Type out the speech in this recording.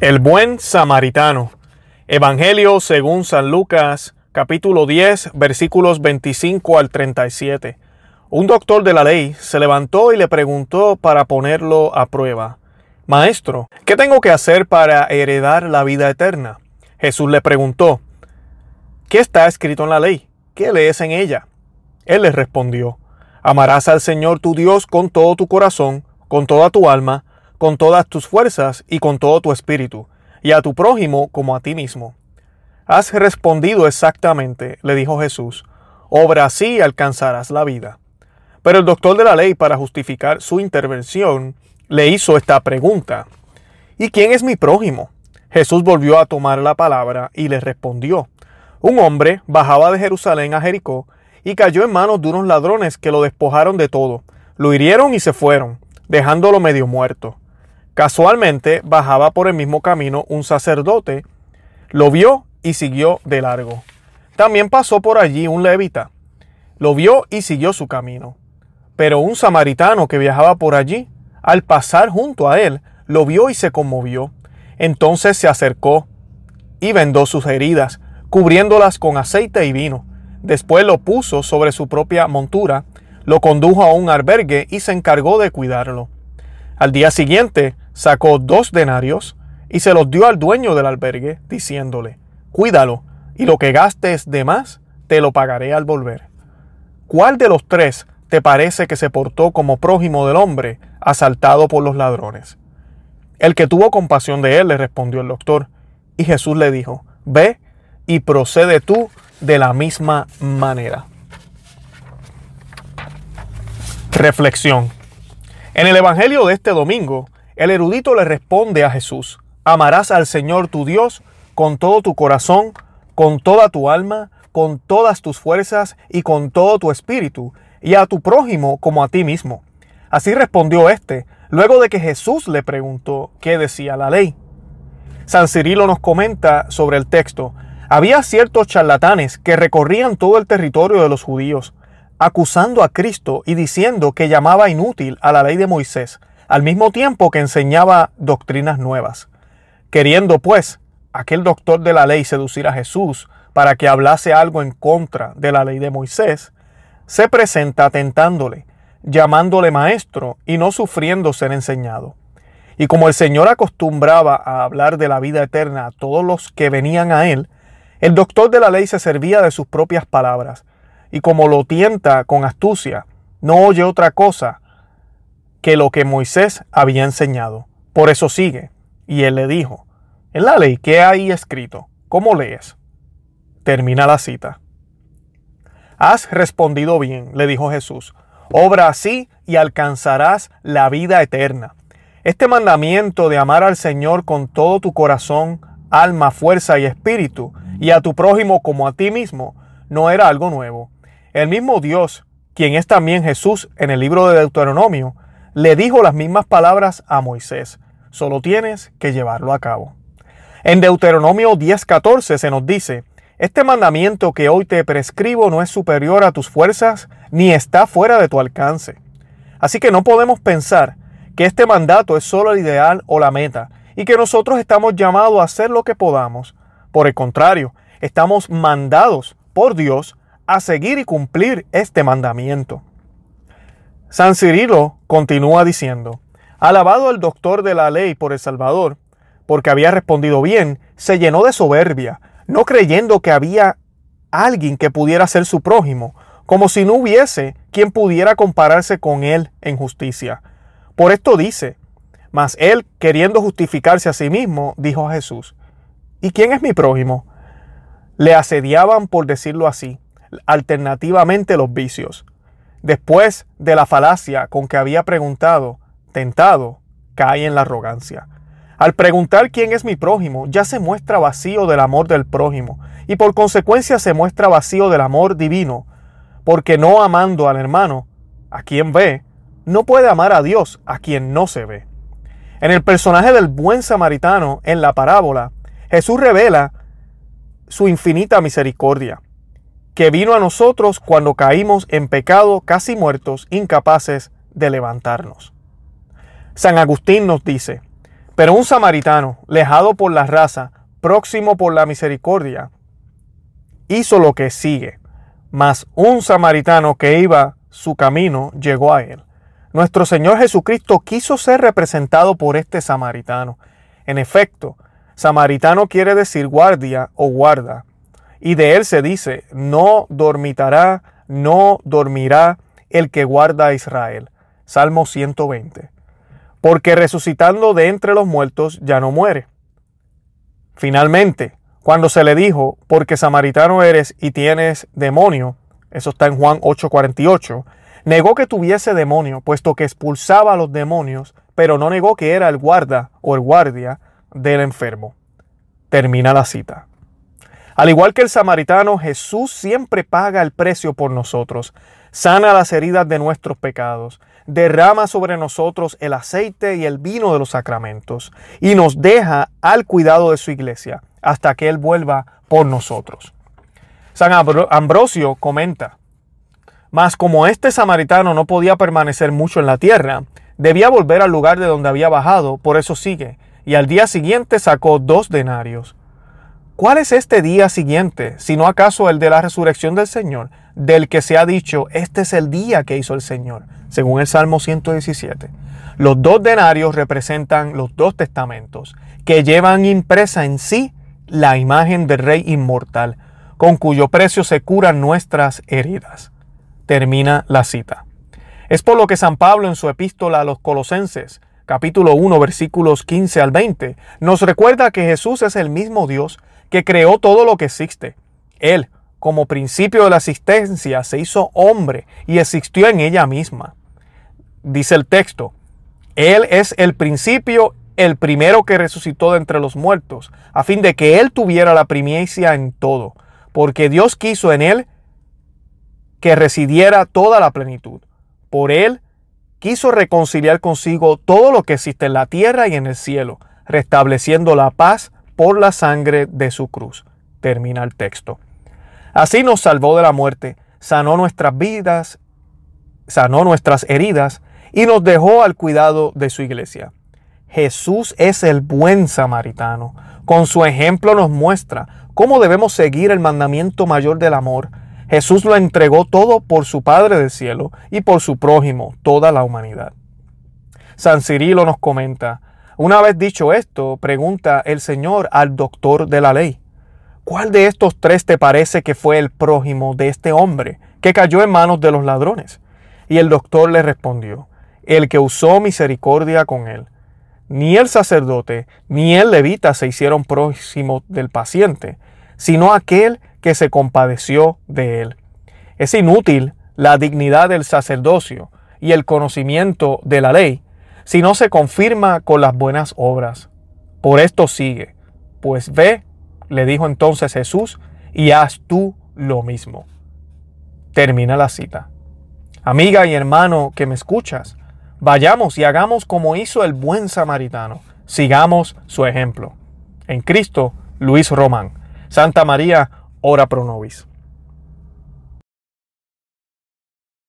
El buen samaritano. Evangelio según San Lucas, capítulo 10, versículos 25 al 37. Un doctor de la ley se levantó y le preguntó para ponerlo a prueba. Maestro, ¿qué tengo que hacer para heredar la vida eterna? Jesús le preguntó, ¿qué está escrito en la ley? ¿Qué lees en ella? Él le respondió, amarás al Señor tu Dios con todo tu corazón, con toda tu alma, con todas tus fuerzas y con todo tu espíritu, y a tu prójimo como a ti mismo. Has respondido exactamente, le dijo Jesús, obra así alcanzarás la vida. Pero el doctor de la ley, para justificar su intervención, le hizo esta pregunta. ¿Y quién es mi prójimo? Jesús volvió a tomar la palabra y le respondió. Un hombre bajaba de Jerusalén a Jericó y cayó en manos de unos ladrones que lo despojaron de todo, lo hirieron y se fueron, dejándolo medio muerto. Casualmente bajaba por el mismo camino un sacerdote, lo vio y siguió de largo. También pasó por allí un levita, lo vio y siguió su camino. Pero un samaritano que viajaba por allí, al pasar junto a él, lo vio y se conmovió. Entonces se acercó y vendó sus heridas, cubriéndolas con aceite y vino. Después lo puso sobre su propia montura, lo condujo a un albergue y se encargó de cuidarlo. Al día siguiente sacó dos denarios y se los dio al dueño del albergue, diciéndole, Cuídalo, y lo que gastes de más, te lo pagaré al volver. ¿Cuál de los tres te parece que se portó como prójimo del hombre asaltado por los ladrones? El que tuvo compasión de él, le respondió el doctor, y Jesús le dijo, Ve y procede tú de la misma manera. Reflexión. En el Evangelio de este domingo, el erudito le responde a Jesús, amarás al Señor tu Dios con todo tu corazón, con toda tu alma, con todas tus fuerzas y con todo tu espíritu, y a tu prójimo como a ti mismo. Así respondió éste, luego de que Jesús le preguntó qué decía la ley. San Cirilo nos comenta sobre el texto, había ciertos charlatanes que recorrían todo el territorio de los judíos, acusando a Cristo y diciendo que llamaba inútil a la ley de Moisés, al mismo tiempo que enseñaba doctrinas nuevas. Queriendo, pues, aquel doctor de la ley seducir a Jesús para que hablase algo en contra de la ley de Moisés, se presenta tentándole, llamándole maestro y no sufriendo ser enseñado. Y como el Señor acostumbraba a hablar de la vida eterna a todos los que venían a él, el doctor de la ley se servía de sus propias palabras, y como lo tienta con astucia, no oye otra cosa que lo que Moisés había enseñado. Por eso sigue. Y él le dijo, en la ley, ¿qué hay escrito? ¿Cómo lees? Termina la cita. Has respondido bien, le dijo Jesús. Obra así y alcanzarás la vida eterna. Este mandamiento de amar al Señor con todo tu corazón, alma, fuerza y espíritu, y a tu prójimo como a ti mismo, no era algo nuevo. El mismo Dios, quien es también Jesús en el libro de Deuteronomio, le dijo las mismas palabras a Moisés. Solo tienes que llevarlo a cabo. En Deuteronomio 10:14 se nos dice, este mandamiento que hoy te prescribo no es superior a tus fuerzas ni está fuera de tu alcance. Así que no podemos pensar que este mandato es solo el ideal o la meta y que nosotros estamos llamados a hacer lo que podamos. Por el contrario, estamos mandados por Dios a seguir y cumplir este mandamiento. San Cirilo continúa diciendo, alabado el doctor de la ley por el Salvador, porque había respondido bien, se llenó de soberbia, no creyendo que había alguien que pudiera ser su prójimo, como si no hubiese quien pudiera compararse con él en justicia. Por esto dice, mas él, queriendo justificarse a sí mismo, dijo a Jesús, ¿y quién es mi prójimo? Le asediaban, por decirlo así, alternativamente los vicios. Después de la falacia con que había preguntado, tentado, cae en la arrogancia. Al preguntar quién es mi prójimo, ya se muestra vacío del amor del prójimo y por consecuencia se muestra vacío del amor divino, porque no amando al hermano, a quien ve, no puede amar a Dios a quien no se ve. En el personaje del buen samaritano en la parábola, Jesús revela su infinita misericordia que vino a nosotros cuando caímos en pecado casi muertos, incapaces de levantarnos. San Agustín nos dice, Pero un samaritano, lejado por la raza, próximo por la misericordia, hizo lo que sigue. Mas un samaritano que iba su camino llegó a él. Nuestro Señor Jesucristo quiso ser representado por este samaritano. En efecto, samaritano quiere decir guardia o guarda. Y de él se dice, no dormitará, no dormirá el que guarda a Israel. Salmo 120. Porque resucitando de entre los muertos ya no muere. Finalmente, cuando se le dijo, porque samaritano eres y tienes demonio, eso está en Juan 8:48, negó que tuviese demonio, puesto que expulsaba a los demonios, pero no negó que era el guarda o el guardia del enfermo. Termina la cita. Al igual que el samaritano, Jesús siempre paga el precio por nosotros, sana las heridas de nuestros pecados, derrama sobre nosotros el aceite y el vino de los sacramentos y nos deja al cuidado de su iglesia hasta que Él vuelva por nosotros. San Ambrosio comenta, mas como este samaritano no podía permanecer mucho en la tierra, debía volver al lugar de donde había bajado, por eso sigue, y al día siguiente sacó dos denarios. ¿Cuál es este día siguiente, sino acaso el de la resurrección del Señor, del que se ha dicho, este es el día que hizo el Señor, según el Salmo 117? Los dos denarios representan los dos testamentos, que llevan impresa en sí la imagen del Rey inmortal, con cuyo precio se curan nuestras heridas. Termina la cita. Es por lo que San Pablo en su epístola a los Colosenses, capítulo 1, versículos 15 al 20, nos recuerda que Jesús es el mismo Dios que creó todo lo que existe. Él, como principio de la existencia, se hizo hombre y existió en ella misma. Dice el texto, Él es el principio el primero que resucitó de entre los muertos, a fin de que Él tuviera la primicia en todo, porque Dios quiso en Él que residiera toda la plenitud. Por Él quiso reconciliar consigo todo lo que existe en la tierra y en el cielo, restableciendo la paz por la sangre de su cruz. Termina el texto. Así nos salvó de la muerte, sanó nuestras vidas, sanó nuestras heridas y nos dejó al cuidado de su iglesia. Jesús es el buen samaritano. Con su ejemplo nos muestra cómo debemos seguir el mandamiento mayor del amor. Jesús lo entregó todo por su Padre del cielo y por su prójimo, toda la humanidad. San Cirilo nos comenta, una vez dicho esto, pregunta el Señor al doctor de la ley, ¿cuál de estos tres te parece que fue el prójimo de este hombre que cayó en manos de los ladrones? Y el doctor le respondió, el que usó misericordia con él. Ni el sacerdote ni el levita se hicieron próximos del paciente, sino aquel que se compadeció de él. Es inútil la dignidad del sacerdocio y el conocimiento de la ley si no se confirma con las buenas obras. Por esto sigue, pues ve, le dijo entonces Jesús, y haz tú lo mismo. Termina la cita. Amiga y hermano que me escuchas, Vayamos y hagamos como hizo el buen samaritano. Sigamos su ejemplo. En Cristo, Luis Román. Santa María, ora pro nobis.